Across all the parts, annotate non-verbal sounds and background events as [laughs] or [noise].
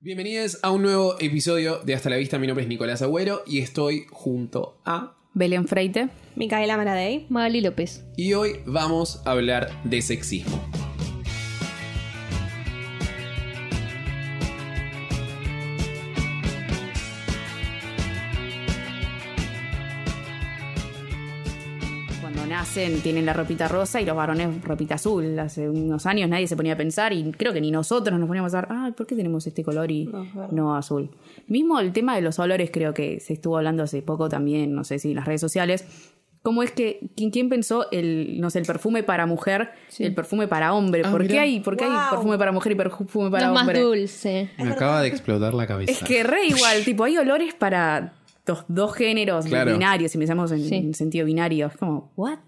Bienvenidos a un nuevo episodio de Hasta la Vista. Mi nombre es Nicolás Agüero y estoy junto a. Belén Freite. Micaela Maradei. Magali López. Y hoy vamos a hablar de sexismo. Tienen la ropita rosa y los varones ropita azul. Hace unos años nadie se ponía a pensar y creo que ni nosotros nos poníamos a pensar, ay, ¿por qué tenemos este color y No, no azul? Mismo el tema de los olores creo que se estuvo hablando hace poco también, no sé si en las redes sociales. ¿Cómo es que, quién, quién pensó el, no sé, el perfume para mujer y el perfume para hombre? Ah, ¿Por, qué hay, ¿Por qué hay perfume para mujer y perfume No para es más hombre? dulce. Me acaba de explotar la cabeza. Es que re igual, tipo, hay olores para dos, dos géneros Claro. binarios, si pensamos en, Sí. en sentido binario. Es como, ¿what?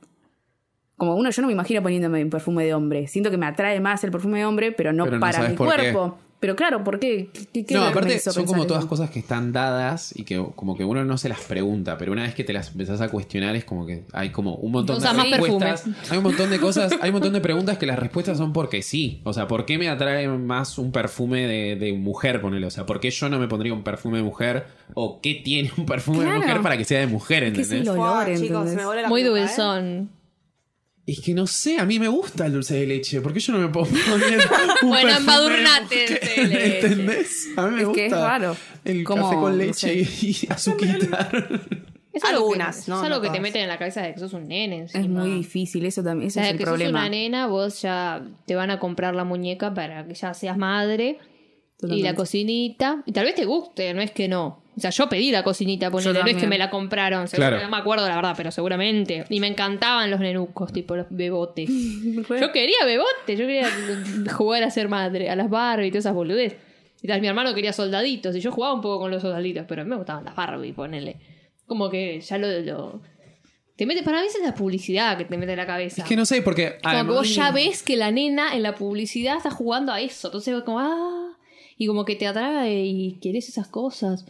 Como uno, yo no me imagino poniéndome un perfume de hombre. Siento que me atrae más el perfume de hombre, pero no Pero para mi qué. cuerpo. Pero claro, ¿por qué? ¿Qué, qué- no, aparte son como todas cosas que están dadas y que como que uno no se las pregunta, pero una vez que te las empezás a cuestionar es como que hay como un montón de respuestas. Hay un montón de cosas, hay un montón de preguntas que las respuestas son porque sí. O sea, ¿por qué me atrae más un perfume de, de mujer, ponele? O sea, ¿por qué yo no me pondría un perfume de mujer? ¿O qué tiene un perfume Claro. de mujer para que sea de mujer, ¿Qué es ¿entendés? el Fua, olor, chicos, ¿entendés? se me vuelve la Muy ¿eh? Es que no sé, a mí me gusta el dulce de leche. ¿Por qué yo no me puedo poner [laughs] un Bueno, embadurnate de leche. ¿Entendés? A mí me Es gusta que es raro. el Como, café con no leche y [laughs] azuquita. Es algo que- Algunas, no, Es algo no que te meten en la cabeza de que sos un nene. Es encima. muy difícil, eso también, O ese sea, es el que sos problema. una nena, vos ya te van a comprar la muñeca para que ya seas madre. Y la cocinita. Y tal vez te guste, no es que no. O sea, yo pedí la cocinita, ponele, no es que me la compraron. seguro- Claro. No me acuerdo la verdad, pero seguramente. Y me encantaban los nenucos, tipo los bebotes. [laughs] Yo quería bebote, yo quería jugar a ser madre, a las Barbie y todas esas boludez. Y tal, mi hermano quería soldaditos, y yo jugaba un poco con los soldaditos, pero a mí me gustaban las Barbie, ponele. Como que ya lo. lo- Te mete, para mí esa es la publicidad que te mete en la cabeza. Es que no sé, porque. Como que vos ya ves que la nena en la publicidad está jugando a eso. Entonces como, ah. Y como que te atrae y querés esas cosas.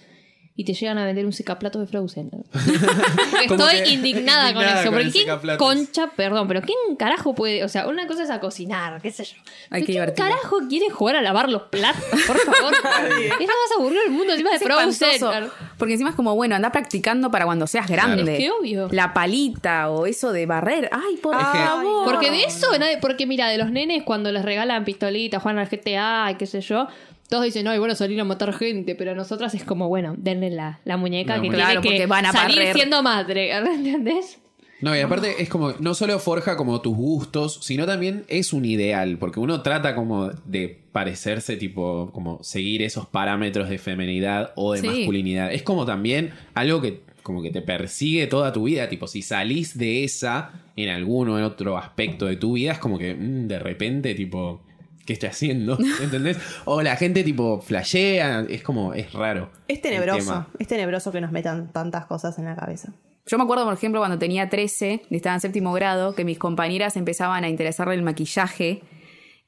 Y te llegan a vender un secaplatos de Frozen. [laughs] Estoy que- indignada con eso. con Porque quién concha, perdón, pero ¿quién carajo puede? O sea, una cosa es a cocinar, qué sé yo. Que ¿Quién carajo quiere jugar a lavar los platos? Por favor. es lo más aburrido del mundo encima de Es Frozen. espantoso, Porque encima es como, bueno, anda practicando para cuando seas grande. Claro. Qué obvio. La palita o eso de barrer. Ay, por Es que- favor. Porque de eso, porque mira, de los nenes cuando les regalan pistolitas, juegan al GTA y qué sé yo, todos dicen, no, y bueno, salir a matar gente, pero a nosotras es como, bueno, denle la, la muñeca La que muñeca. Claro, tiene que van a salir barrer. siendo madre, [laughs] ¿entendés? No, y aparte es como, no solo forja como tus gustos, sino también es un ideal, porque uno trata como de parecerse, tipo, como seguir esos parámetros de femenidad o de Sí. masculinidad. Es como también algo que como que te persigue toda tu vida, tipo, si salís de esa en alguno en otro aspecto de tu vida, es como que mm, de repente, tipo, ¿qué estoy haciendo? [laughs] ¿Entendés? O la gente, tipo, flashea, es como, es raro. Es tenebroso. Es tenebroso que nos metan tantas cosas en la cabeza. Yo me acuerdo, por ejemplo, cuando tenía 13 y estaba en séptimo grado, que mis compañeras empezaban a interesarle el maquillaje.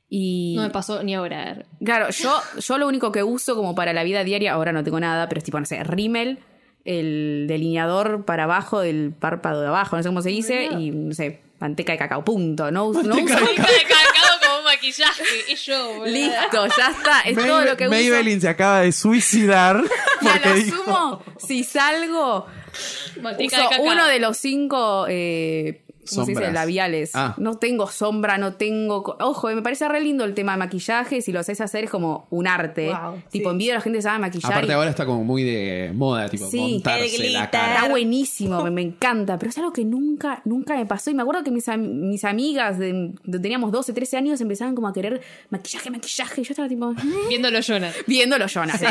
Y No me pasó ni ahora. claro, yo, yo lo único que uso como para la vida diaria, ahora no tengo nada, pero es tipo, no sé, rímel, el delineador para abajo del párpado de abajo, no sé cómo se dice, y no sé, manteca de cacao, punto. No, uso- no uso- de [laughs] cacao maquillaje, y yo, boludo. Listo, ya está, es todo lo que uso. Maybelline se acaba de suicidar [laughs] A porque lo dijo, sumo, si salgo, uso de uno de los cinco eh, ¿cómo se dice? Labiales. Ah. No tengo sombra, no tengo. Ojo, me parece re lindo el tema de maquillaje. Si lo haces hacer es como un arte. Wow, tipo, sí. envidio a la gente que sabe maquillar. Aparte y- ahora está como muy de moda, tipo, Sí. montarse El la cara. Está buenísimo, me, me encanta, pero es algo que nunca, nunca me pasó. Y me acuerdo que mis, am- mis amigas, de, de- teníamos 12, 13 años, empezaban como a querer maquillaje, maquillaje. Y yo estaba tipo, "Eh". Viéndolo Jonas. viéndolo Jonas. Sí.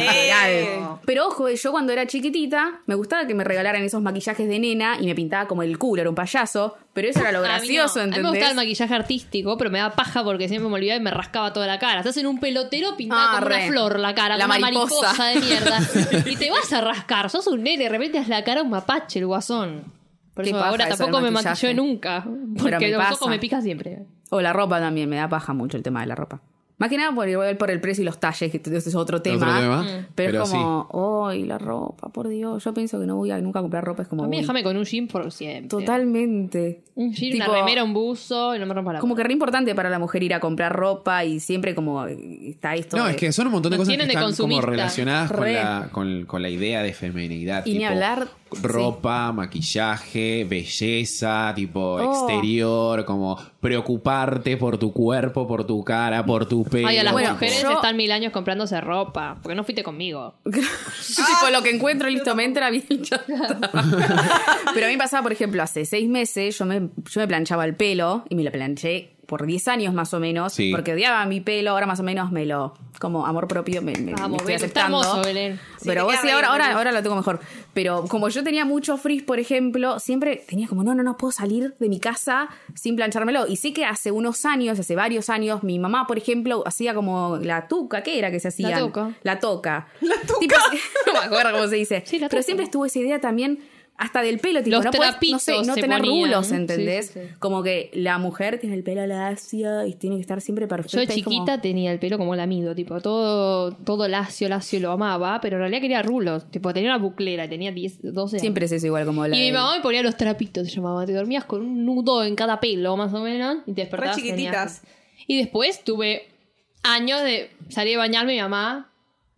Pero ojo, yo cuando era chiquitita, me gustaba que me regalaran esos maquillajes de nena y me pintaba como el culo, era un payaso. Pero eso era lo A mí no. gracioso, A mí me gustaba el maquillaje artístico, pero me da paja porque siempre me olvidaba y me rascaba toda la cara. Estás en un pelotero pintado Ah, como re. una flor la cara, La como una mariposa. mariposa de mierda. [laughs] y te vas a rascar, sos un nene, de repente es la cara un mapache, el guasón. Por eso ahora tampoco me maquillé nunca. Porque me los ojos me pican siempre. O la ropa también, me da paja mucho el tema de la ropa. Más que nada por, igual por el precio y los talles, que ese es otro tema. tema, Pero, pero es como, ¡ay, la ropa! Por Dios, yo pienso que no voy a nunca comprar ropa, es como. A mí déjame con un jean por siempre. Totalmente. Un jean, Tipo, una remera, un buzo y no me rompa la Como que re importante para la mujer ir a comprar ropa y siempre como eh, está esto. No, de- es que son un montón de cosas que de están como relacionadas con la, con, con la idea de feminidad. Y ni hablar, Ropa, maquillaje, belleza, tipo Oh. exterior, como preocuparte por tu cuerpo, por tu cara, por tu pelo. Ay, a las Bueno, mujeres yo- están mil años comprándose ropa. Porque no fuiste conmigo. [laughs] tipo, lo que encuentro, listo, me entra bien. [laughs] Pero a mí pasaba, por ejemplo, hace seis meses yo me, yo me planchaba el pelo y me lo planché por 10 años más o menos, Sí. porque odiaba mi pelo, ahora más o menos me lo, como amor propio, me, me- me Vamos, estoy Belén, está aceptando. hermoso, Belén. Sí, Pero vos sí, ahora, ahora, ahora lo tengo mejor. Pero como yo tenía mucho frizz, por ejemplo, siempre tenía como, no, no, no puedo salir de mi casa sin planchármelo. Y sé que hace unos años, hace varios años, mi mamá, por ejemplo, hacía como la tuca, ¿qué era que se hacía? toca. La toca. La tuca. [laughs] no me acuerdo cómo se dice. Sí, la Pero siempre estuvo esa idea también hasta del pelo, tipo, Los no puedes, no sé, trapitos no tener ponían. rulos, ¿entendés? sí, sí. Como que la mujer tiene el pelo lacio y tiene que estar siempre perfecta. Yo de como- chiquita tenía el pelo como lamido, tipo, todo, todo lacio, lacio lo amaba, pero en realidad quería rulos. Tipo, tenía una buclera, tenía 10, 12 años. Siempre es eso igual como la... Y mi mamá me ponía los trapitos, se llamaba. Te dormías con un nudo en cada pelo, más o menos, y te despertabas. Re chiquititas. tenías- Y después tuve años de salir a bañarme mi mamá,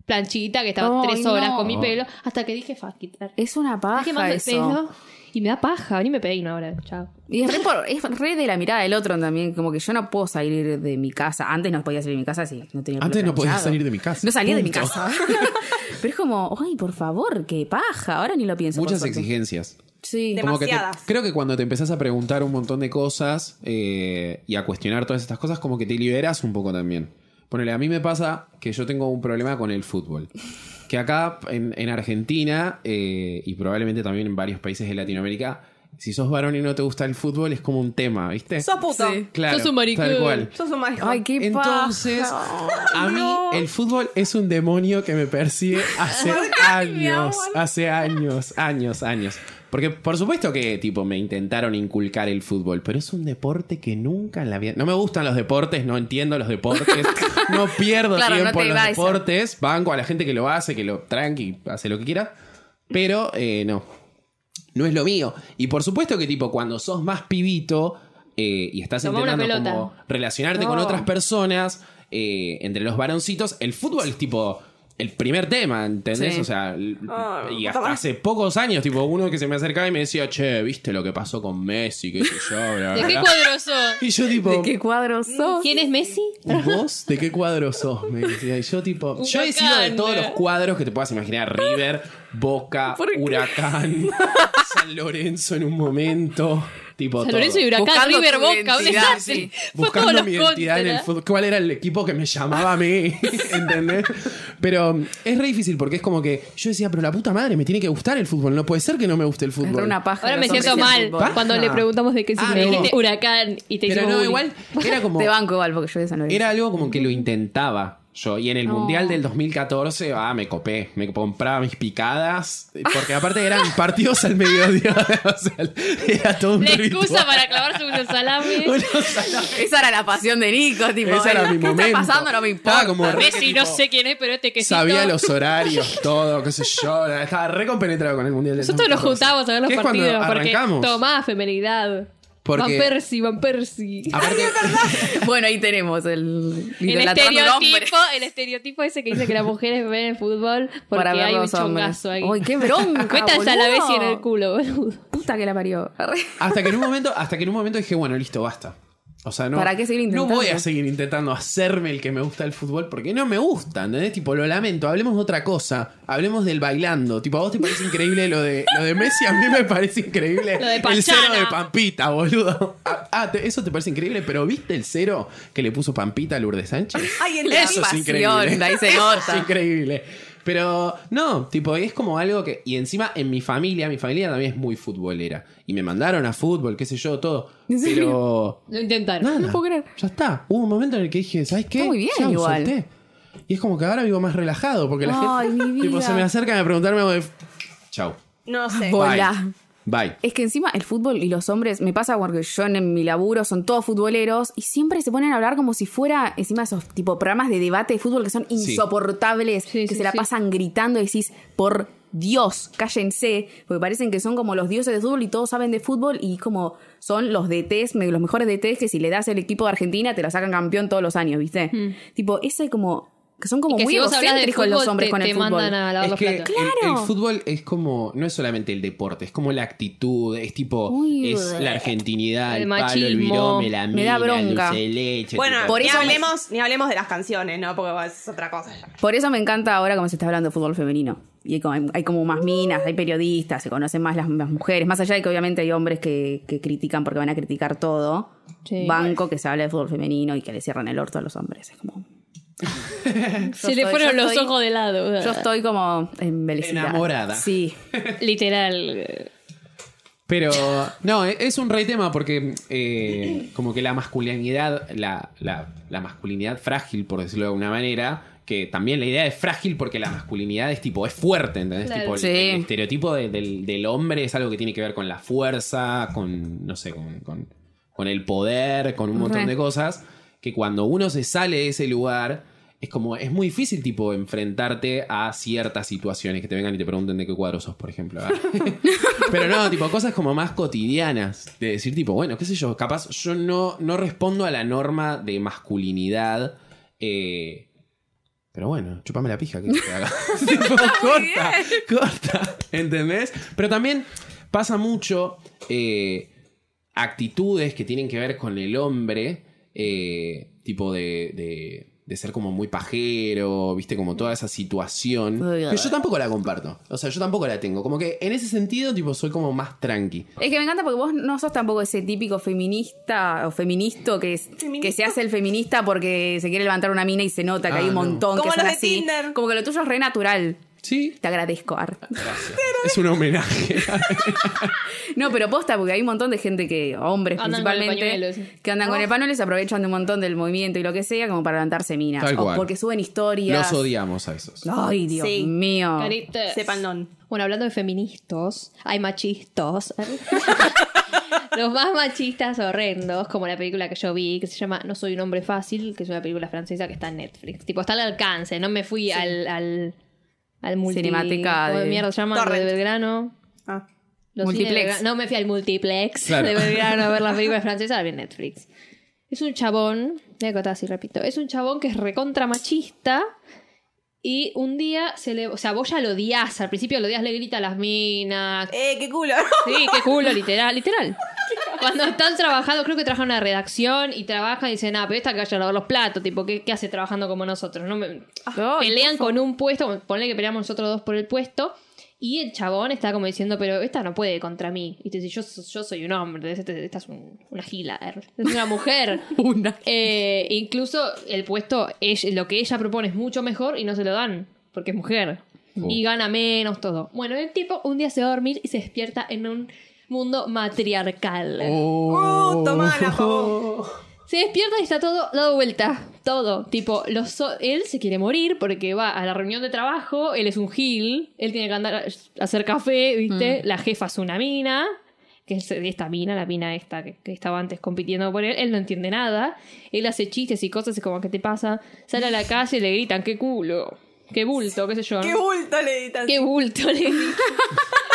planchita, que estaba tres horas no. con mi pelo, hasta que dije, fuck it. Es una ¿Sabes qué paja de eso. pelo? Y me da paja, ni me peino ahora, chao. Y es re, por- es re de la mirada del otro también, como que yo no puedo salir de mi casa. Antes no podía salir de mi casa si no tenía Antes no podías planchado. salir de mi casa. No salía de mi casa. [laughs] Pero es como, ay, por favor, qué paja. Ahora ni lo pienso. Muchas exigencias. Sí. Que te- Demasiadas. creo que cuando te empezás a preguntar un montón de cosas eh, y a cuestionar todas estas cosas, como que te liberas un poco también. Ponele, a mí me pasa que yo tengo un problema con el fútbol. Que acá en, en Argentina eh, y probablemente también en varios países de Latinoamérica, si sos varón y no te gusta el fútbol es como un tema, ¿viste? Sos puto. Sí. Claro, Sos un maricón. Tal cual. Sos un maricón. Ay, qué Entonces, paja. a mí el fútbol es un demonio que me persigue hace años, hace años, años, años. Porque por supuesto que tipo me intentaron inculcar el fútbol, pero es un deporte que nunca en la vida... No me gustan los deportes, no entiendo los deportes, [laughs] no pierdo Claro, no tiempo te en los deportes, banco a la gente que lo hace, que lo tranqui, hace lo que quiera, pero eh, no no es lo mío. Y por supuesto que, tipo, cuando sos más pibito eh, y estás intentando como relacionarte No. con otras personas, eh, entre los varoncitos, el fútbol es tipo el primer tema, ¿entendés? Sí. O sea, Ah, y hasta hace pocos años, tipo, uno que se me acercaba y me decía, che, ¿viste lo que pasó con Messi? ¿Qué sé yo? Bla, ¿De qué bla". cuadro sos? Y yo, tipo, ¿De qué cuadro sos? ¿Quién es Messi? ¿Y vos de qué cuadro sos? Me decía. Y yo, tipo, yo he sido de todos los cuadros que te puedas imaginar: River, Boca. Huracán, [laughs] San Lorenzo en un momento. Tipo, San todo. Lorenzo y Huracán, Buscando River tu Boca, un identidad, desastre. sí. Fue Buscando todos mi los identidad en el fútbol. ¿Cuál era el equipo que me llamaba a mí? [laughs] ¿Entendés? Pero mm, es re difícil porque es como que yo decía, pero la puta madre, me tiene que gustar el fútbol. No puede ser que no me guste el fútbol. re una paja. Ahora me los siento hombres mal fútbol. Cuando le preguntamos de qué Ah, significa. no. Dijiste huracán y te Pero hicimos no, bullying. igual era [laughs] como. Te banco igual porque yo de San Lorenzo. Era algo como que lo intentaba yo. Y en el Mundial del 2014, ah, me copé. Me compraba mis picadas. Porque aparte eran [laughs] partidos al mediodía. [laughs] o sea, era todo un La excusa ritual. para clavarse unos salames. Unos salames. Esa era la pasión de Nico, tipo. Ese era ¿qué mi está momento. pasando? No me importa. como re- Messi no sé quién es, pero este que Sabía los horarios, todo, qué sé yo. Estaba re compenetrado con el Mundial del Nosotros nos 2014. juntábamos a ver los Que es cuando partidos porque arrancamos. tomá femenidad. Porque- Van Persie, Van Persie. Aparte, Bueno, ahí tenemos el. Estereotipo, el estereotipo ese que dice que las mujeres ven el fútbol porque Para ver hay un chongazo ahí. Ay, qué bronca, [laughs] Métanse a la vez boludo. en el culo, boludo. Puta que la parió. hasta que en un momento, hasta que en un momento dije, bueno, listo, basta. O sea, no, ¿Para qué seguir no voy a intentando? seguir intentando hacerme el que me gusta el fútbol porque no me gusta, ¿entendés? Tipo, lo lamento. Hablemos de otra cosa. Hablemos del bailando. Tipo, ¿a vos te parece increíble lo de, lo de Messi? A mí me parece increíble Lo de el Pachana. cero de Pampita, boludo. Ah, ah, te- eso te parece increíble, pero ¿viste el cero que le puso Pampita a Lourdes Sánchez? Ay, el La Eso es pasión, increíble. ahí se Eso nota. es increíble. Pero no, tipo, es como algo que. Y encima en mi familia, mi familia también es muy futbolera. Y me mandaron a fútbol, qué sé yo, todo. Pero. Lo intentaron. Nada, No puedo creer. Ya está. Hubo un momento en el que dije, ¿sabes qué? Está muy bien Chau, igual. solté. Y es como que ahora vivo más relajado. Porque la Ay, gente. mi [laughs] Tipo, vida. se me acercan a preguntarme. hago de, Chau. No sé. Bola. Bye. Es que encima el fútbol y los hombres, me pasa porque yo en mi laburo son todos futboleros y siempre se ponen a hablar como si fuera encima esos tipo programas de debate de fútbol que son insoportables, Sí, que sí, se la pasan gritando y decís, por Dios, cállense, porque parecen que son como los dioses de fútbol y todos saben de fútbol y como son los DTs, los mejores DTs que si le das el equipo de Argentina te lo sacan campeón todos los años, ¿viste? Tipo, ese como que son como Y que muy si los fútbol, hombres te, con el te fútbol. mandan a lavar Es los que platos. el- el, ¡Claro! fútbol es como, no es solamente el deporte, es como la actitud, es tipo, Uy, es la argentinidad, el el, palo, el machismo. virome, la Me da mina, el bronca. dulce de leche. Bueno, tipo, Por ni, eso me- hablemos, ni hablemos de las canciones, ¿no? Porque es otra cosa. Por eso me encanta ahora como se está hablando de fútbol femenino. Y hay como, hay como más minas, hay periodistas, se conocen más las, las mujeres. Más allá de que obviamente hay hombres que, que critican porque van a criticar todo. Sí. Banco que se habla de fútbol femenino y que le cierran el orto a los hombres. Es como. [laughs] Se le fueron los estoy- ojos de lado. Yo estoy como embelecida. Enamorada. Sí. Literal. Pero no, e- es un rey tema porque eh, como que la masculinidad, la, la- la masculinidad frágil, por decirlo de alguna manera, que también la idea es frágil porque la masculinidad es tipo, es fuerte, ¿entendés? Claro. Tipo, el, Sí. el estereotipo de- del, del hombre es algo que tiene que ver con la fuerza, con, no sé, con, con- con el poder, con un montón Re. de cosas, que cuando uno se sale de ese lugar... Es como, es muy difícil, tipo, enfrentarte a ciertas situaciones que te vengan y te pregunten de qué cuadro sos, por ejemplo. [laughs] Pero no, tipo, cosas como más cotidianas. De decir, tipo, bueno, qué sé yo, capaz yo no, no respondo a la norma de masculinidad. eh, pero bueno, chupame la pija que te haga. [laughs] [laughs] Tipo, corta, corta. ¿Entendés? Pero también pasa mucho eh, actitudes que tienen que ver con el hombre. Eh, tipo de. de de ser como muy pajero, viste, como toda esa situación. Que yo tampoco la comparto. O sea, yo tampoco la tengo. Como que en ese sentido, tipo, soy como más tranqui. Es que me encanta porque vos no sos tampoco ese típico feminista o feministo que, es, que se hace el feminista porque se quiere levantar una mina y se nota que Ah, hay un no. montón que Como son los de así. Tinder. Como que lo tuyo es re natural. Sí. Te agradezco, Ar. Gracias. Es un homenaje. [laughs] No, pero posta, porque hay un montón de gente que, hombres Andan principalmente, que andan con el pañuelo y se aprovechan de un montón del movimiento y lo que sea como para levantarse minas. Tal o cual. porque suben historias. Los odiamos a esos. Ay, Dios Sí. mío. Caritas. Sepan Bueno, hablando de feministas, hay machistas. [laughs] Los más machistas horrendos, como la película que yo vi, que se llama No soy un hombre fácil, que es una película francesa que está en Netflix. Tipo, está al alcance, no me fui al, al, al multi... Cinemática ¿cómo de- mierda se llama? De Belgrano. Ah. Los Multiplex. Belgrano. No me fui al multiplex Claro. de Belgrano a ver las películas francesas, la [laughs] vi en Netflix. Es un chabón, voy a contar así, repito. Es un chabón que es recontra machista y un día se le. O sea, vos ya lo odias. Al principio lo odias, le grita a las minas. Eh, qué culo. Sí, qué culo, literal, literal. [laughs] Cuando están trabajando, creo que trabajan en una redacción y trabajan y dicen, ah, pero esta que vaya a lavar los platos, tipo, ¿qué, qué hace trabajando como nosotros? No me- Ay, Pelean con un puesto, ponle que peleamos nosotros dos por el puesto. Y el chabón está como diciendo, pero esta no puede contra mí. Y te dice, yo, yo soy un hombre, esta, esta es un- una gila, es una mujer. [laughs] Una. Eh, incluso el puesto, ella- lo que ella propone es mucho mejor y no se lo dan, porque es mujer. Oh. Y gana menos, todo. Bueno, el tipo un día se va a dormir y se despierta en un mundo matriarcal. Oh, toma la [laughs] favor. Se despierta y está todo dado vuelta. Todo. Tipo, los so- él se quiere morir porque va a la reunión de trabajo, él es un gil, él tiene que andar a hacer café, ¿viste? La jefa es una mina, que es esta mina, la mina esta que, que estaba antes compitiendo por él. Él no entiende nada. Él hace chistes y cosas y como, ¿qué te pasa? Sale a la calle y le gritan, ¡qué culo! ¡Qué bulto! ¿Qué sé yo? Qué bulto le editas. ¡Qué bulto! Le gritan. [laughs]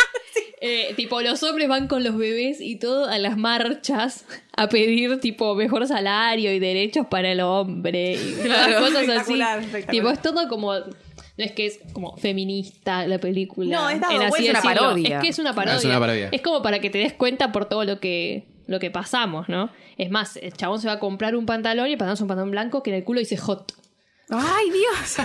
Eh, tipo, los hombres van con los bebés y todo a las marchas a pedir, tipo, mejor salario y derechos para el hombre. Y [laughs] Claro. cosas así. Espectacular. Tipo, es todo como. No es que es como feminista la película. No, es dado en así. Es una parodia. Es que es una parodia. Es una parodia. Es como para que te des cuenta por todo lo que, lo que pasamos, ¿no? Es más, el chabón se va a comprar un pantalón y es un pantalón blanco que en el culo dice hot. Ay, Dios.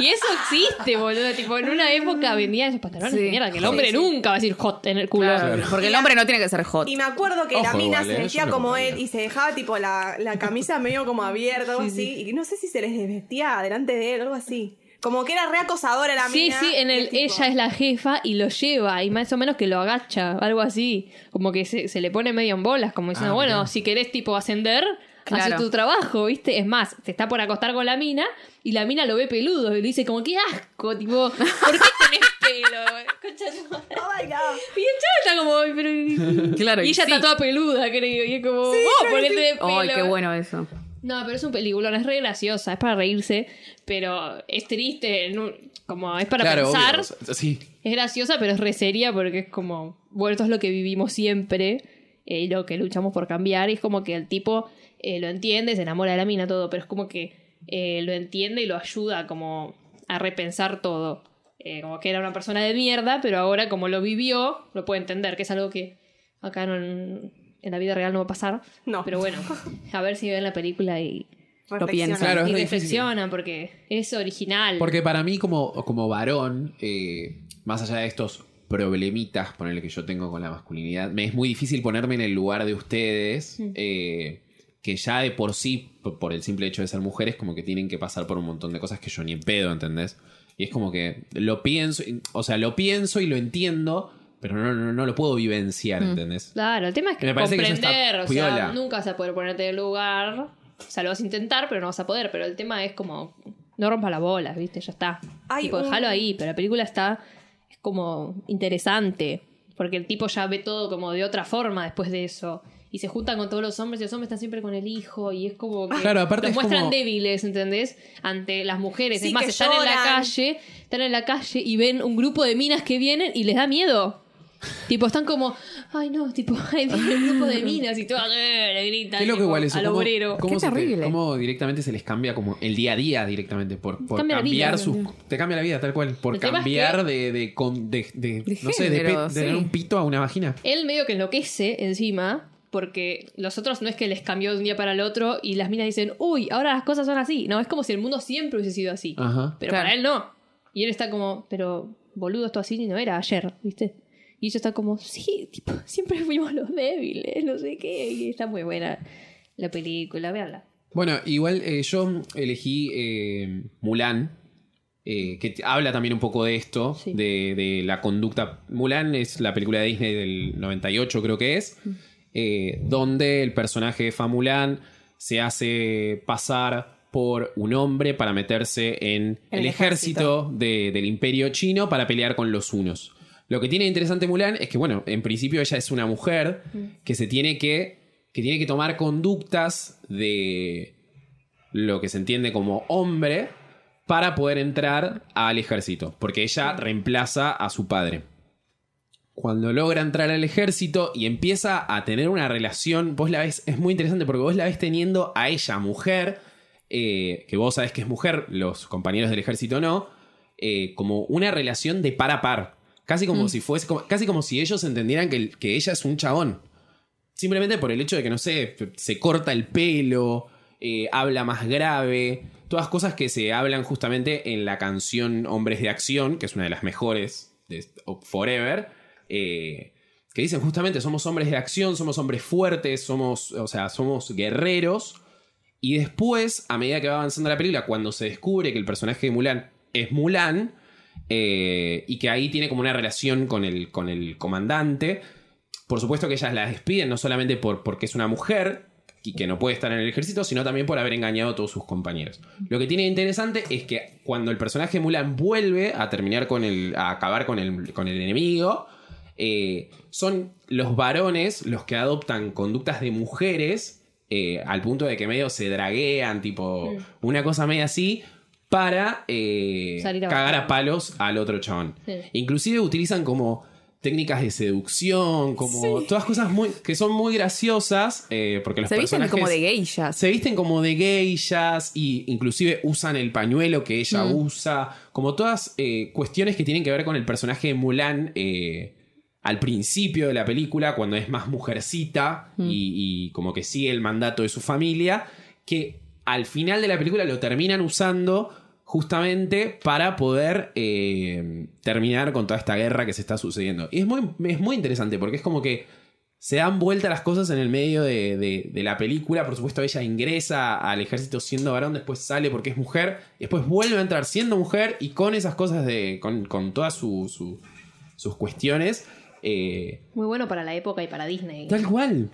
Y eso existe, boludo. Tipo, en una época vendían esos pantalones Sí. de mierda que el hombre Sí, sí. nunca va a decir hot en el culo. Claro, porque el hombre no tiene que ser hot. Y me acuerdo que la Ojo, mina se ¿eh? vestía no como él y se dejaba tipo la, la camisa medio como abierta, algo así. Y no sé si se les vestía delante de él, algo así. Como que era re acosadora la Sí, mina. sí, en y el tipo- ella es la jefa y lo lleva y más o menos que lo agacha, algo así. Como que se, se le pone medio en bolas, como diciendo, Ah, bueno, mirá. si querés tipo ascender, Claro. hace tu trabajo, ¿viste? Es más, te está por acostar con la mina y la mina lo ve peludo y le dice como, qué asco, tipo, ¿por qué tenés pelo? [laughs] Concha. Oh my god. Y el chavo está como, "Ay, pero... Claro, y ella sí. está toda peluda, creo, y es como, oh, ¿por qué tenés pelo? Ay, qué bueno eso. No, pero es un peliculón, es re graciosa, es para reírse, pero es triste, no- como es para Claro, pensar. obvio, o sea, sí. Es graciosa, pero es re seria porque es como, bueno, esto es lo que vivimos siempre eh, y lo que luchamos por cambiar. Y es como que el tipo eh, lo entiende, se enamora de la mina, todo, pero es como que eh, lo entiende y lo ayuda como a repensar todo. Eh, como que era una persona de mierda, pero ahora como lo vivió, lo puede entender, que es algo que acá no, en la vida real no va a pasar. No. Pero bueno, [laughs] a ver si ven la película y, Reflexiona. piensa. Claro, es y reflexionan porque es original. Porque para mí, como, como varón, eh, más allá de estos problemitas, ponerle que yo tengo con la masculinidad, me es muy difícil ponerme en el lugar de ustedes, eh, que ya de por sí, por, el simple hecho de ser mujeres, como que tienen que pasar por un montón de cosas que yo ni en pedo, ¿entendés? Y es como que lo pienso, o sea, lo pienso y lo entiendo, pero no, no, no lo puedo vivenciar, ¿entendés? Claro, el tema es que Me parece que eso está comprender, o sea, nunca vas a poder ponerte en el lugar, o sea, lo vas a intentar, pero no vas a poder, pero el tema es como, no rompa la bola, ¿viste? Ya está. Hay tipo, un- déjalo ahí, pero la película está, es como interesante, porque el tipo ya ve todo como de otra forma después de eso. Y se juntan con todos los hombres y los hombres están siempre con el hijo y es como que Claro, aparte los es muestran como- débiles, ¿entendés? Ante las mujeres. Sí, es más, están en la calle, están en la calle y ven un grupo de minas que vienen y les da miedo. Tipo, están como, ay no, tipo, [laughs] ay, viene un grupo de minas y eh, le gritan Qué loco igual eso. al obrero. cómo Qué se te- terrible. cómo directamente se les cambia como el día a día directamente por, por Cambia la cambiar vida, sus... Te cambia la vida tal cual. Por es cambiar que- de, de, con- de- de- De No sé, de, de tener sí. un pito a una vagina. Él medio que enloquece encima, porque los otros no es que les cambió de un día para el otro y las minas dicen, uy, ahora las cosas son así. No, es como si el mundo siempre hubiese sido así. Ajá. Pero Claro. para él no. Y él está como, pero boludo, esto así no era ayer, ¿viste? Y ella está como, sí, tipo, [laughs] siempre fuimos los débiles, no sé qué. Y está muy buena la película, véanla. Bueno, igual eh, yo elegí eh, Mulan, eh, que habla también un poco de esto, Sí. de, de la conducta. Mulan es la película de Disney del 98, creo que es, eh, donde el personaje de Fa Mulan se hace pasar por un hombre para meterse en el ejército de- del imperio chino para pelear con los unos. Lo que tiene interesante Mulan es que, bueno, en principio ella es una mujer que se tiene que, que tiene que tomar conductas de lo que se entiende como hombre para poder entrar al ejército, porque ella reemplaza a su padre. Cuando logra entrar al ejército y empieza a tener una relación, vos la ves, es muy interesante porque vos la ves teniendo a ella, mujer, eh, que vos sabés que es mujer, los compañeros del ejército no, eh, como una relación de par a par. Casi como si fuese, como- casi como si ellos entendieran que, que ella es un chabón. Simplemente por el hecho de que, no sé, se corta el pelo, eh, habla más grave, todas cosas que se hablan justamente en la canción Hombres de Acción, que es una de las mejores de Forever, eh, que dicen justamente somos hombres de acción, somos hombres fuertes, somos, o sea, somos guerreros. Y después, a medida que va avanzando la película, cuando se descubre que el personaje de Mulan es Mulan, eh, y que ahí tiene como una relación con el, con el comandante, por supuesto que ellas la despiden, no solamente por, porque es una mujer y que no puede estar en el ejército, sino también por haber engañado a todos sus compañeros. Lo que tiene interesante es que cuando el personaje de Mulan vuelve a terminar con el. a acabar con el, con el enemigo, eh, son los varones los que adoptan conductas de mujeres eh, al punto de que medio se draguean, tipo, una cosa media así, para eh, Salir a cagar a palos al otro chabón. Sí. Inclusive utilizan como técnicas de seducción, como todas cosas muy que son muy graciosas, eh, porque los Se visten personajes como de geishas. se visten como de geishas y inclusive usan el pañuelo que ella Mm. usa, como todas eh, cuestiones que tienen que ver con el personaje de Mulan eh, al principio de la película, cuando es más mujercita Mm. y, y como que sigue el mandato de su familia, que al final de la película lo terminan usando justamente para poder eh, terminar con toda esta guerra que se está sucediendo. Y es muy, es muy interesante porque es como que se dan vuelta las cosas en el medio de, de- de la película. Por supuesto, ella ingresa al ejército siendo varón, después sale porque es mujer, después vuelve a entrar siendo mujer y con esas cosas de. con, con todas su- su- sus cuestiones. Eh, Muy bueno para la época y para Disney. tal cual.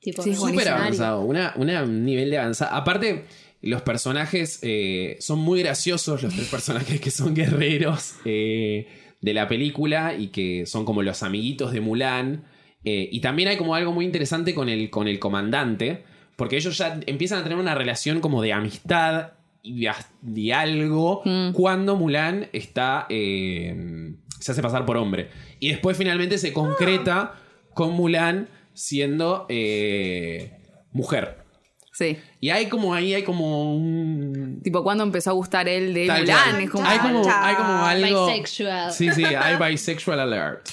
Tipo, Sí, Súper avanzado. Una, una- un nivel de avanzado. Aparte, los personajes eh, son muy graciosos, los tres [laughs] personajes que son guerreros eh, de la película y que son como los amiguitos de Mulan. Eh, y también hay como algo muy interesante con el, con el comandante, porque ellos ya empiezan a tener una relación como de amistad y, y algo cuando Mulan está... se hace pasar por hombre. Y después finalmente se concreta con Mulan siendo eh, mujer. Sí. Y hay como ahí, hay como un... Tipo, cuando empezó a gustar él de Tal Mulan? Es como. hay, como, hay como algo... Bisexual. Sí, sí, hay bisexual alert.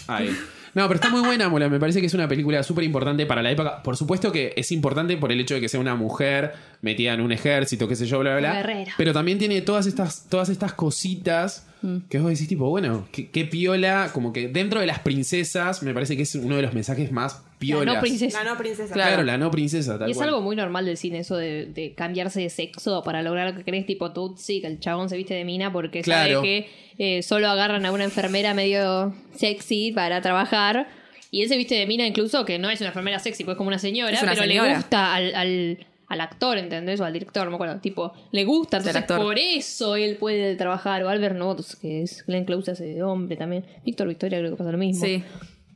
No, pero está muy buena, Mulan. Me parece que es una película súper importante para la época. Por supuesto que es importante por el hecho de que sea una mujer metida en un ejército, qué sé yo, bla, bla. Pero también tiene todas estas, todas estas cositas que vos decís, tipo, bueno, qué, qué piola. Como que dentro de las princesas, me parece que es uno de los mensajes más La piolas. no princesa. La no princesa. Claro. Claro, la no princesa, tal Y es cual. algo muy normal del cine, eso de, de cambiarse de sexo para lograr lo que querés, tipo Tutsi, que el chabón se viste de mina porque Claro. sabe que eh, solo agarran a una enfermera medio sexy para trabajar. Y él se viste de mina incluso, que no es una enfermera sexy, pues es como una señora, una pero señora. le gusta al, al, al actor, ¿entendés? O al director, no me acuerdo. Tipo, le gusta, entonces actor. por eso él puede trabajar. O Albert Notes, que es Glenn Close hace de hombre también. Víctor Victoria creo que pasa lo mismo. Sí.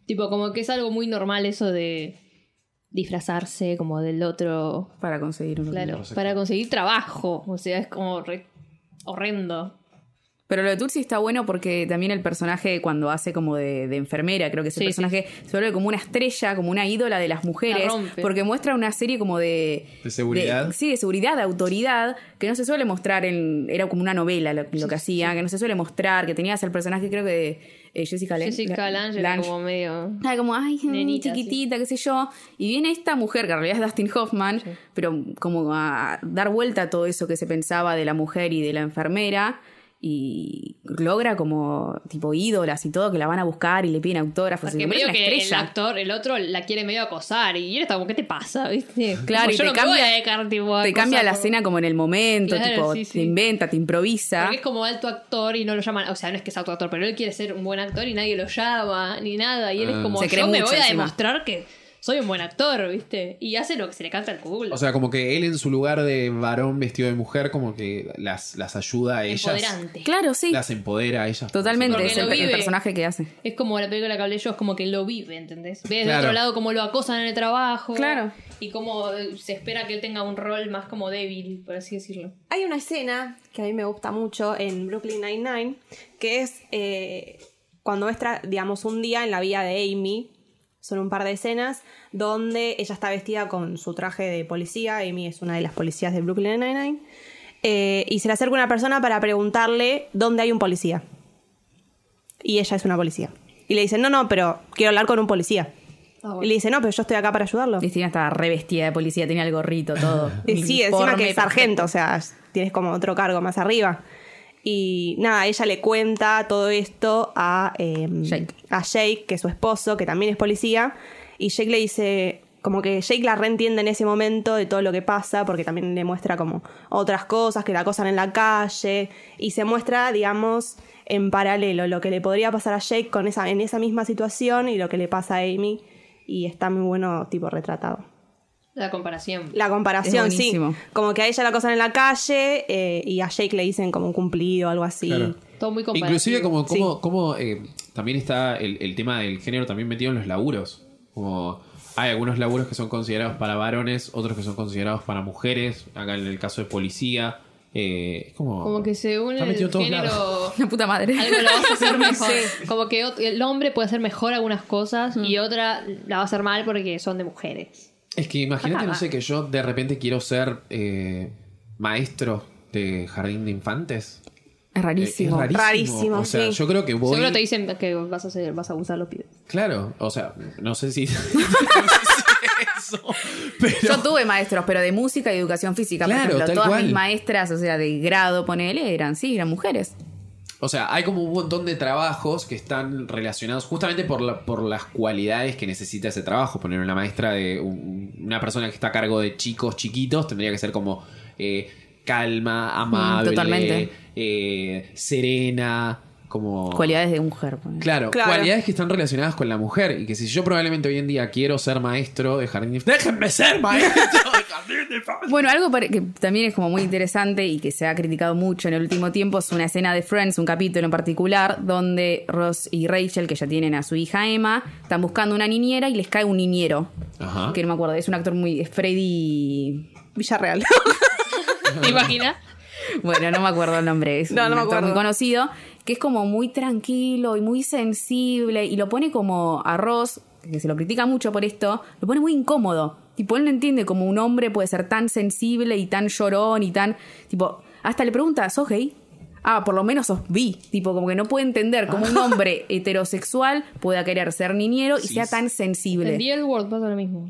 Tipo, como que es algo muy normal eso de disfrazarse como del otro Para conseguir uno. Claro, para conseguir trabajo. O sea, es como re- horrendo. Pero lo de Tutsi está bueno porque también el personaje, cuando hace como de, de enfermera, creo que ese Sí, personaje se vuelve como una estrella, como una ídola de las mujeres. La rompe. Porque muestra una serie como de. De seguridad. sí, de seguridad, de autoridad, que no se suele mostrar en. Era como una novela lo, lo que hacía, que no se suele mostrar, que tenías el personaje, creo que de eh, Jessica Lange. Jessica Lange como medio... Ay, como, ay, Nenita, chiquitita, qué sé yo. Y viene esta mujer, que en realidad es Dustin Hoffman, pero como a dar vuelta a todo eso que se pensaba de la mujer y de la enfermera. Y logra como tipo ídolas y todo, que la van a buscar y le piden autógrafos. Porque y medio una que el estrella. actor, el otro, la quiere medio acosar. Y él está como, ¿qué te pasa? [laughs] ¿Viste? Claro, Como, y yo te no me cambia- voy a dedicar, tipo, Te cambia la escena como en el momento, Claro, tipo, sí, sí. te inventa, te improvisa. Porque es como alto actor y no lo llaman. O sea, no es que es alto actor, pero él quiere ser un buen actor y nadie lo llama, ni nada. Y él es como, Se yo me mucho voy a encima. demostrar que soy un buen actor, ¿viste? Y hace lo que se le canta al culo. O sea, como que él en su lugar de varón vestido de mujer, como que las, las ayuda a ellas. Empoderante. Claro, sí. Las empodera a ellas. Totalmente, Porque es el, personaje que hace. Es como la película que hablé yo, es como que lo vive, ¿entendés? Ve de otro lado cómo lo acosan en el trabajo. Claro. Y cómo eh, se espera que él tenga un rol más como débil, por así decirlo. Hay una escena que a mí me gusta mucho en Brooklyn Nine-Nine, que es eh, cuando muestra, digamos, un día en la vida de Amy. Son un par de escenas donde ella está vestida con su traje de policía. Amy es una de las policías de Brooklyn Nine-Nine. Eh, y se le acerca una persona para preguntarle dónde hay un policía. Y ella es una policía. Y le dice, no, no, pero quiero hablar con un policía. Ah, bueno. Y le dice, no, pero yo estoy acá para ayudarlo. Cristina estaba revestida de policía, tenía el gorrito, todo. [laughs] Y sí, encima que es sargento, o sea, tienes como otro cargo más arriba. Y nada, ella le cuenta todo esto a, eh, Jake. a Jake, que es su esposo, que también es policía. Y Jake le dice, como que Jake la reentiende en ese momento de todo lo que pasa, porque también le muestra como otras cosas que la acosan en la calle. Y se muestra, digamos, en paralelo lo que le podría pasar a Jake con esa, en esa misma situación y lo que le pasa a Amy. Y está muy bueno, tipo, retratado. La comparación. La comparación, sí. Como que a ella la acosan en la calle eh, y a Jake le dicen como un cumplido o algo así. Claro. Todo muy comparativo. Inclusive como, Sí. como, eh, también está el, el tema del género también metido en los laburos. Como hay algunos laburos que son considerados para varones, otros que son considerados para mujeres. Acá en el caso de policía. eh, es como, Como que según Está el género... [laughs] La puta madre. Algo lo vas a hacer [laughs] mejor. Como que el hombre puede hacer mejor algunas cosas y otra la va a hacer mal porque son de mujeres. Es que imagínate, no sé, que yo de repente quiero ser eh, maestro de jardín de infantes. Es Eh, rarísimo. Es rarísimo. Rarísimo, O sea, sí. yo creo que voy. Seguro te dicen que vas a hacer, vas a abusar los pibes. Claro, o sea, no sé si. [laughs] no sé si eso. Pero. Yo tuve maestros, pero de música y educación física, Claro, por ejemplo. tal Todas cual. mis maestras, o sea, de grado, ponele, eran, sí, eran mujeres. O sea, hay como un montón de trabajos que están relacionados justamente por, la- por las cualidades que necesita ese trabajo. Poner una maestra de un- una persona que está a cargo de chicos chiquitos tendría que ser como eh, calma, amable, totalmente. eh, serena, como... Cualidades de mujer. Claro, Claro. cualidades que están relacionadas con la mujer. Y que si yo probablemente hoy en día quiero ser maestro de jardín de infantes, ¡Déjenme ser maestro de jardín de infantes! Bueno, algo que también es como muy interesante y que se ha criticado mucho en el último tiempo es una escena de Friends, un capítulo en particular, donde Ross y Rachel, que ya tienen a su hija Emma, están buscando una niñera y les cae un niñero. Ajá. Que no me acuerdo, es un actor muy. es Freddy. Villarreal. ¿Te imaginas? [laughs] Bueno, no me acuerdo el nombre, es No, un no me acuerdo. muy conocido, que es como muy tranquilo y muy sensible y lo pone como a Ross, que se lo critica mucho por esto, lo pone muy incómodo. Tipo, él no entiende cómo un hombre puede ser tan sensible y tan llorón y tan. Tipo, hasta le pregunta, ¿sos gay? Ah, por lo menos sos bi. Tipo, como que no puede entender cómo un [laughs] hombre heterosexual pueda querer ser niñero y Sí. sea tan sensible. En The L World pasa lo mismo.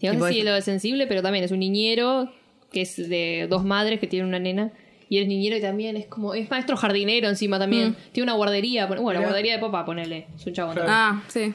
Sí es- lo de sensible, pero también es un niñero que es de dos madres que tienen una nena. Y eres niñero y también es como. Es maestro jardinero encima también. Tiene una guardería. Bueno, guardería de papá, ponele. Es un chabón también. Ah, sí.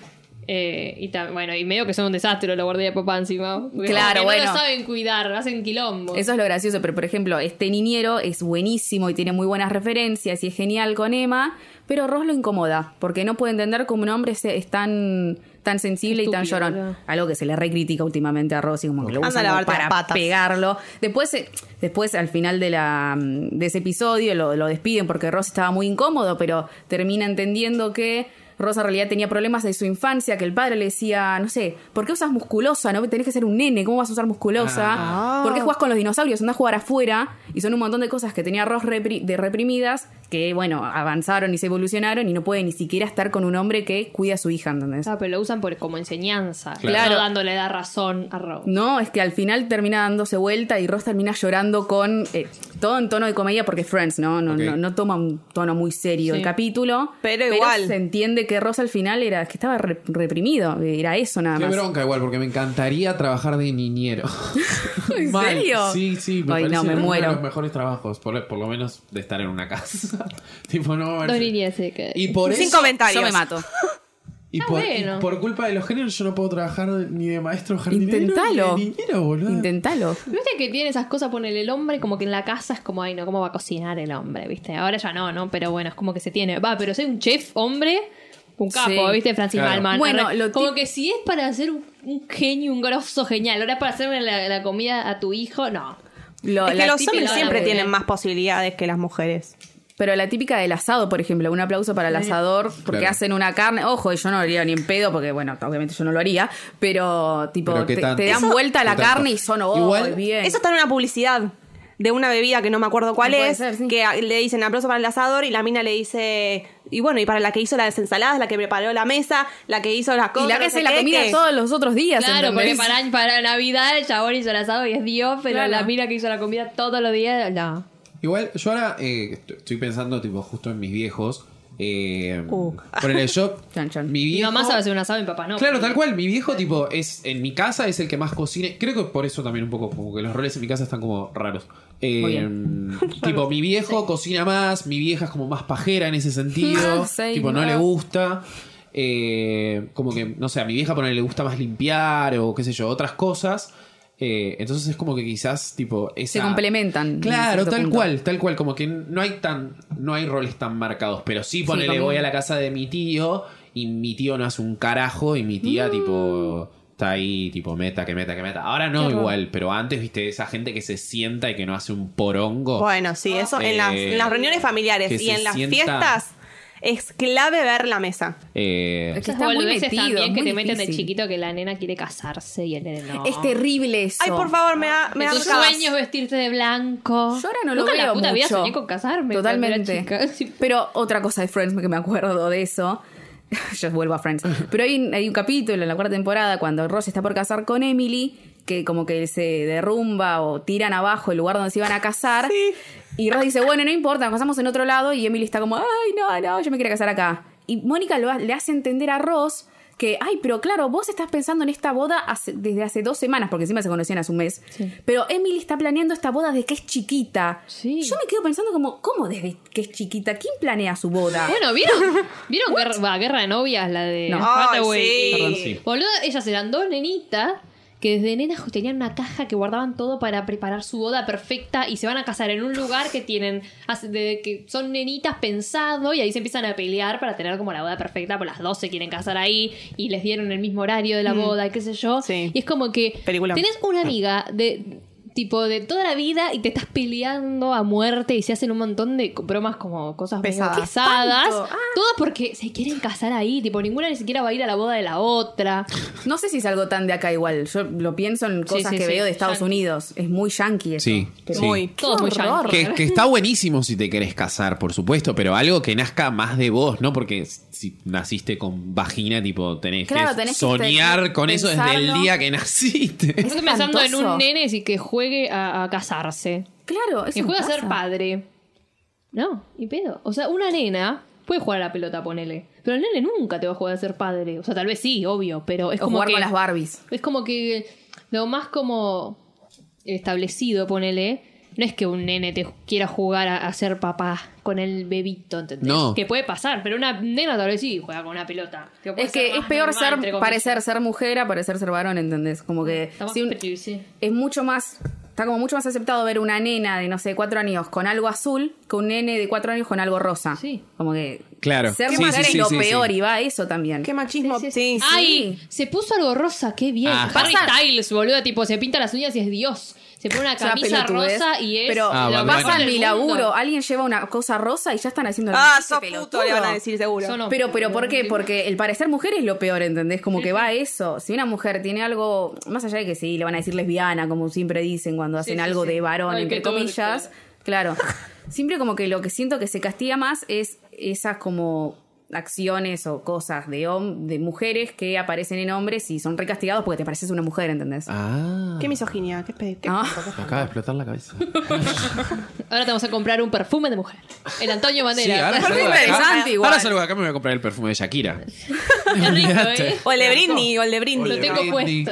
Eh, y bueno, y medio que son un desastre la guardería de papá encima. Claro, bueno. No lo saben cuidar, hacen quilombo. Eso es lo gracioso, pero por ejemplo, este niñero es buenísimo y tiene muy buenas referencias y es genial con Emma, pero Ross lo incomoda, porque no puede entender cómo un hombre se- es tan, tan sensible y tan llorón. Algo que se le recritica últimamente a Ross y como que lo usan como para patas. pegarlo. Después, eh, después al final de, la, de ese episodio lo, lo despiden porque Ross estaba muy incómodo, pero termina entendiendo que Rosa en realidad tenía problemas de su infancia, que el padre le decía, no sé, ¿por qué usas musculosa? No tenés que ser un nene, ¿cómo vas a usar musculosa? Ah. ¿Por qué jugás con los dinosaurios? Andás a jugar afuera. Y son un montón de cosas que tenía Ross repri- de reprimidas que, bueno, avanzaron y se evolucionaron y no puede ni siquiera estar con un hombre que cuida a su hija, ¿entendés? Ah, pero lo usan por, como enseñanza. Claro. No dándole la razón a Rose. No, es que al final termina dándose vuelta y Ross termina llorando con eh, todo en tono de comedia porque Friends, ¿no? No, no, no toma un tono muy serio Sí. el capítulo. Pero igual. se entiende que Ross al final era que estaba re- reprimido, era eso nada Qué más. bronca igual, porque me encantaría trabajar de niñero. [laughs] ¿En Mal. serio? Sí, sí, me Ay, parece no, me uno muero. de los mejores trabajos, por, por lo menos de estar en una casa. [laughs] tipo, no, niñas eh, que- Y por Sin eso, comentarios. Yo me mato. y Está por, y bueno. por culpa de los géneros yo no puedo trabajar ni de maestro jardinero Intentalo. ni de niñero, boludo. Intentalo. Viste que tiene esas cosas, ponele el hombre, como que en la casa es como, ay, no, ¿cómo va a cocinar el hombre? ¿Viste? Ahora ya no, ¿no? Pero bueno, es como que se tiene. Va, pero soy un chef hombre, un capo, Sí. ¿viste? Francis Claro. Malman. Bueno, Arre. lo como tip- que si es para hacer un, un genio, un grosso genial, ahora es para hacerme la, la comida a tu hijo, no. Lo- Es que los típica- hombres siempre tienen más posibilidades que las mujeres. Pero la típica del asado, por ejemplo, un aplauso para el asador, porque Claro. hacen una carne. Ojo, yo no lo haría ni en pedo, porque bueno, obviamente yo no lo haría, pero tipo, Pero ¿qué te, tanto? te dan Eso- vuelta la ¿qué tanto? carne y son, oh, Igual- bien. Eso está en una publicidad de una bebida que no me acuerdo cuál es, ser, sí. que le dicen aplauso para el asador y la mina le dice, y bueno, y para la que hizo las ensaladas, la que preparó la mesa, la que hizo las cosas. y la que no sé hace la comida que- todos los otros días. Claro, porque para, para Navidad el chabón hizo el asado y es Dios, pero Claro. la mina que hizo la comida todos los días, no. Igual, yo ahora eh, est- estoy pensando, tipo, justo en mis viejos. Eh, Uh. Ponele yo. [laughs] Chan, chan. Mi Mi viejo. mamá sabe hacer un asado mi papá no. Claro, tal cual. Mi viejo, tipo, es en mi casa es el que más cocina. Creo que por eso también un poco, como que los roles en mi casa están como raros. Eh, [laughs] tipo, mi viejo cocina más, mi vieja es como más pajera en ese sentido. [laughs] Sí, tipo, no le gusta. Eh, como que, no sé, a mi vieja ponele, le gusta más limpiar o qué sé yo, otras cosas. Eh, entonces es como que quizás, tipo, esa... Se complementan. en Claro, tal punto. cual, tal cual, como que no hay tan, no hay roles tan marcados, pero sí ponele, conmigo. voy a la casa de mi tío y mi tío no hace un carajo y mi Mm. tía tipo está ahí, tipo meta, que meta, que meta. Ahora no igual, pero antes, viste, esa gente que se sienta y que no hace un porongo. Bueno, sí, eso en, las, Eh, en las reuniones familiares y en las sienta- fiestas es clave ver la mesa. Eh, Es que está muy metido, también que muy te meten de difícil. chiquito que la nena quiere casarse y el nene no. Es terrible eso. Ay, por favor, me da, me da sueño es vestirte de blanco. Yo ahora no lo Nunca veo la puta vida soñé con casarme. Totalmente. [laughs] Pero otra cosa de Friends que me acuerdo de eso. [laughs] Yo vuelvo a Friends. Pero hay, hay un capítulo en la cuarta temporada cuando Ross está por casar con Emily, que como que se derrumba o tiran abajo el lugar donde se iban a casar. Y Ross dice, bueno, no importa, nos casamos en otro lado. Y Emily está como, ay, no, no, yo me quiero casar acá. y Mónica lo le hace entender a Ross que, ay, pero claro, vos estás pensando en esta boda hace- desde hace dos semanas, porque encima se conocían hace un mes. Sí. Pero Emily está planeando esta boda desde que es chiquita. Sí. Y yo me quedo pensando como, ¿cómo desde que es chiquita? ¿Quién planea su boda? Bueno, ¿vieron? [laughs] ¿Vieron guerra, va, Guerra de Novias? La de No. Hathaway Ay, sí. Perdón, sí. Boludo, ellas eran dos nenitas que desde nenas tenían una caja que guardaban todo para preparar su boda perfecta y se van a casar en un lugar que tienen, que son nenitas pensado y ahí se empiezan a pelear para tener como la boda perfecta, pues las dos se quieren casar ahí y les dieron el mismo horario de la boda y qué sé yo. Sí. Y es como que Peliculón. tenés una amiga de tipo de toda la vida y te estás peleando a muerte y se hacen un montón de bromas como cosas Pesadas. pesadas. Ah. Todas porque se quieren casar ahí, tipo ninguna ni siquiera va a ir a la boda de la otra. No sé si es algo tan de acá igual. Yo lo pienso en cosas sí, que sí. veo de Estados Yankee. Unidos. Es muy yankee eso. Sí, Pero- sí. Muy. Todos muy yankee. Que, que está buenísimo si te querés casar, por supuesto, pero algo que nazca más de vos, ¿no? Porque si naciste con vagina, tipo, tenés Claro, que tenés soñar con eso desde el día que naciste. Es Estoy pensando en un nene y que juegue a, a casarse. Claro, eso Que juegue a ser padre. No, y pedo. O sea, una nena puede jugar a la pelota, ponele. Pero el nene nunca te va a jugar a ser padre. O sea, tal vez sí, obvio, pero es O como jugar que... con las Barbies. Es como que lo más como establecido, ponele, no es que un nene te quiera jugar a, a ser papá con el bebito, ¿entendés? No. Que puede pasar, pero una nena tal vez sí juega con una pelota. Que Es que es peor normal, ser, parecer ser mujer a parecer ser varón, ¿entendés? Como que Está más si un- petit, sí. es mucho más, está como mucho más aceptado ver una nena de, no sé, cuatro años con algo azul que un nene de cuatro años con algo rosa. Sí. Como que Claro. ser Sí, mujer sí, es sí, lo sí, peor sí. y va a eso también. Qué machismo. Sí, sí. ¡Ay! Se puso algo rosa, qué bien. Ah. Harry Styles, boludo, tipo, se pinta las uñas y es Dios. Se pone una camisa rosa y es. Pero Ah, lo pasa en mi laburo, alguien lleva una cosa rosa y ya están haciendo el Ah, sos puto, le van a decir seguro. Pero, pero, ¿por qué? Porque el parecer mujer es lo peor, ¿entendés? Como que va a eso. Si una mujer tiene algo, más allá de que sí, le van a decir lesbiana, como siempre dicen cuando hacen sí, algo sí. de varón, Ay, entre comillas. Claro. Siempre como que lo que siento que se castiga más es esas como acciones o cosas de, de mujeres que aparecen en hombres y son recastigados porque te pareces una mujer, ¿entendés? Ah. Qué misoginia. Qué, qué- Ah. Acaba de explotar la cabeza. [laughs] Ahora te vamos a comprar un perfume de mujer. El Antonio Sí, Bandera. ahora salgo de acá. interesante igual. Ahora salgo de acá me voy a comprar el perfume de Shakira. [laughs] Qué rico, [laughs] ¿eh? O el de Britney, o el de Britney. Lo tengo puesto.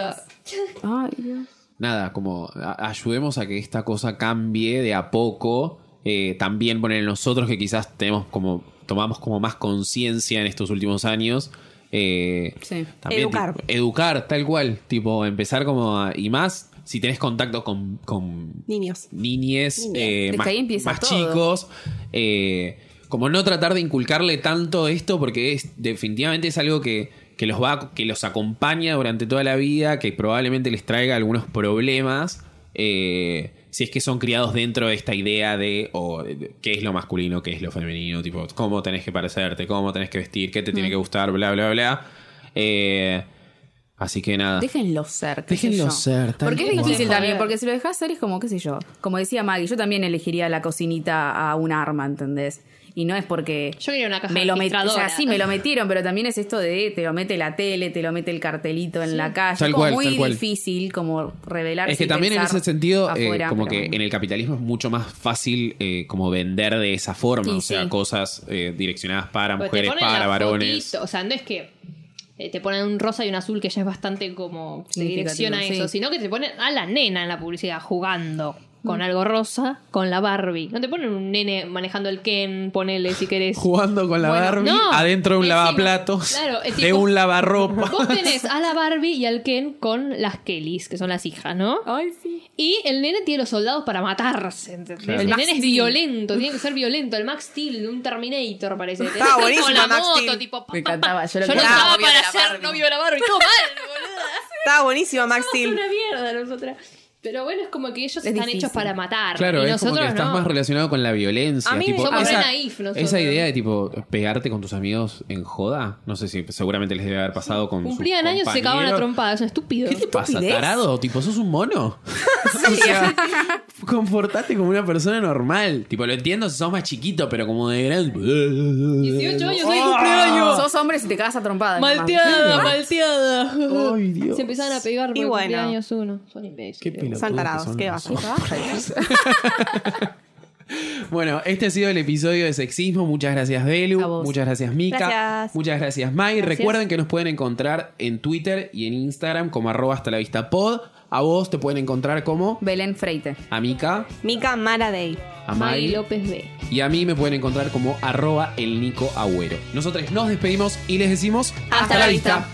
Ay, Dios. Nada, como a- ayudemos a que esta cosa cambie de a poco. Eh, también poner nosotros que quizás tenemos como tomamos como más conciencia en estos últimos años. eh, Sí. también, Educar. tipo, educar, tal cual. Tipo, empezar como a- y más si tenés contacto con, con Niños. niñes eh, más, ahí más chicos. eh, como no tratar de inculcarle tanto esto, porque es definitivamente es algo que, que los va, que los acompaña durante toda la vida, que probablemente les traiga algunos problemas. eh, si es que son criados dentro de esta idea de, o, de qué es lo masculino, qué es lo femenino, tipo, cómo tenés que parecerte, cómo tenés que vestir, qué te tiene que gustar, bla, bla, bla. Eh, así que nada. Déjenlo ser. qué sé Déjenlo yo. ser, Porque es difícil Joder. también, porque si lo dejas ser es como, qué sé yo. Como decía Maggie, yo también elegiría la cocinita a un arma, ¿entendés? Y no es porque. Yo quería una caja me lo met- o sea, sí, me lo metieron, pero también es esto de te lo mete la tele, te lo mete el cartelito en la calle. Tal es como cual, muy tal cual. difícil como revelar. Es que también en ese sentido, eh, como que en en el capitalismo es mucho más fácil eh, como vender de esa forma, Sí, o sea, sí. cosas eh, direccionadas para Porque mujeres, para varones. fotito, o sea, no es que te ponen un rosa y un azul que ya es bastante como se direcciona a eso, sí. sino que te ponen a la nena en la publicidad jugando con Mm. algo rosa con la Barbie. No te ponen un nene manejando el Ken, ponele si querés. Jugando con la Bueno, Barbie no, adentro de un encima, lavaplatos, claro, es de un lavarropa. Vos [laughs] tenés a la Barbie y al Ken con las Kellys, que son las hijas, ¿no? Ay, sí. Y el nene tiene los soldados para matarse. ¿entendés? Claro. El, nene es violento, tiene que ser violento. El Max Steel de un Terminator parece. Estaba Con buenísimo la Max moto, Steel. tipo. pa, Me encantaba, yo lo Yo Novio de para la ser novio de la Barbie. Todo mal, boluda. Estaba buenísimo Max Somos Steel. una mierda nosotras. Pero bueno, es como que ellos Es están difícil. hechos para matar. Claro, y es como nosotros que estás no. más relacionado con la violencia. A mí tipo, somos re esa, naif nosotros. esa idea de tipo pegarte con tus amigos en joda, no sé si seguramente les debe haber pasado con Cumplían sus años y se cagaban a compañeros. trompadas. Es estúpido. ¿Qué te pasa, tarado? Tipo, sos un mono. [laughs] o sea, comportate como una persona normal. Tipo, lo entiendo si sos más chiquito, pero como de gran. 18 años, ¡Ah! cumpleaños. Sos hombre si te cagas a trompadas. Malteada, malteada. Ay, Dios. Se empezaban a pegar por Y bueno. cumpleaños uno. Son Qué Son que tarados, son ¿qué vas. [laughs] Bueno, este ha sido el episodio de sexismo. Muchas gracias, A Belu. vos. Muchas gracias, Mika. Gracias. Muchas gracias, Mai. Gracias. Recuerden que nos pueden encontrar en Twitter y en Instagram como arroba hasta la vista pod. A vos te pueden encontrar como Belén Freite. a Mika, Mica Mara Day. a Mai. López B. Y a mí me pueden encontrar como arroba el Nico Agüero. Nosotros nos despedimos y les decimos Hasta la vista.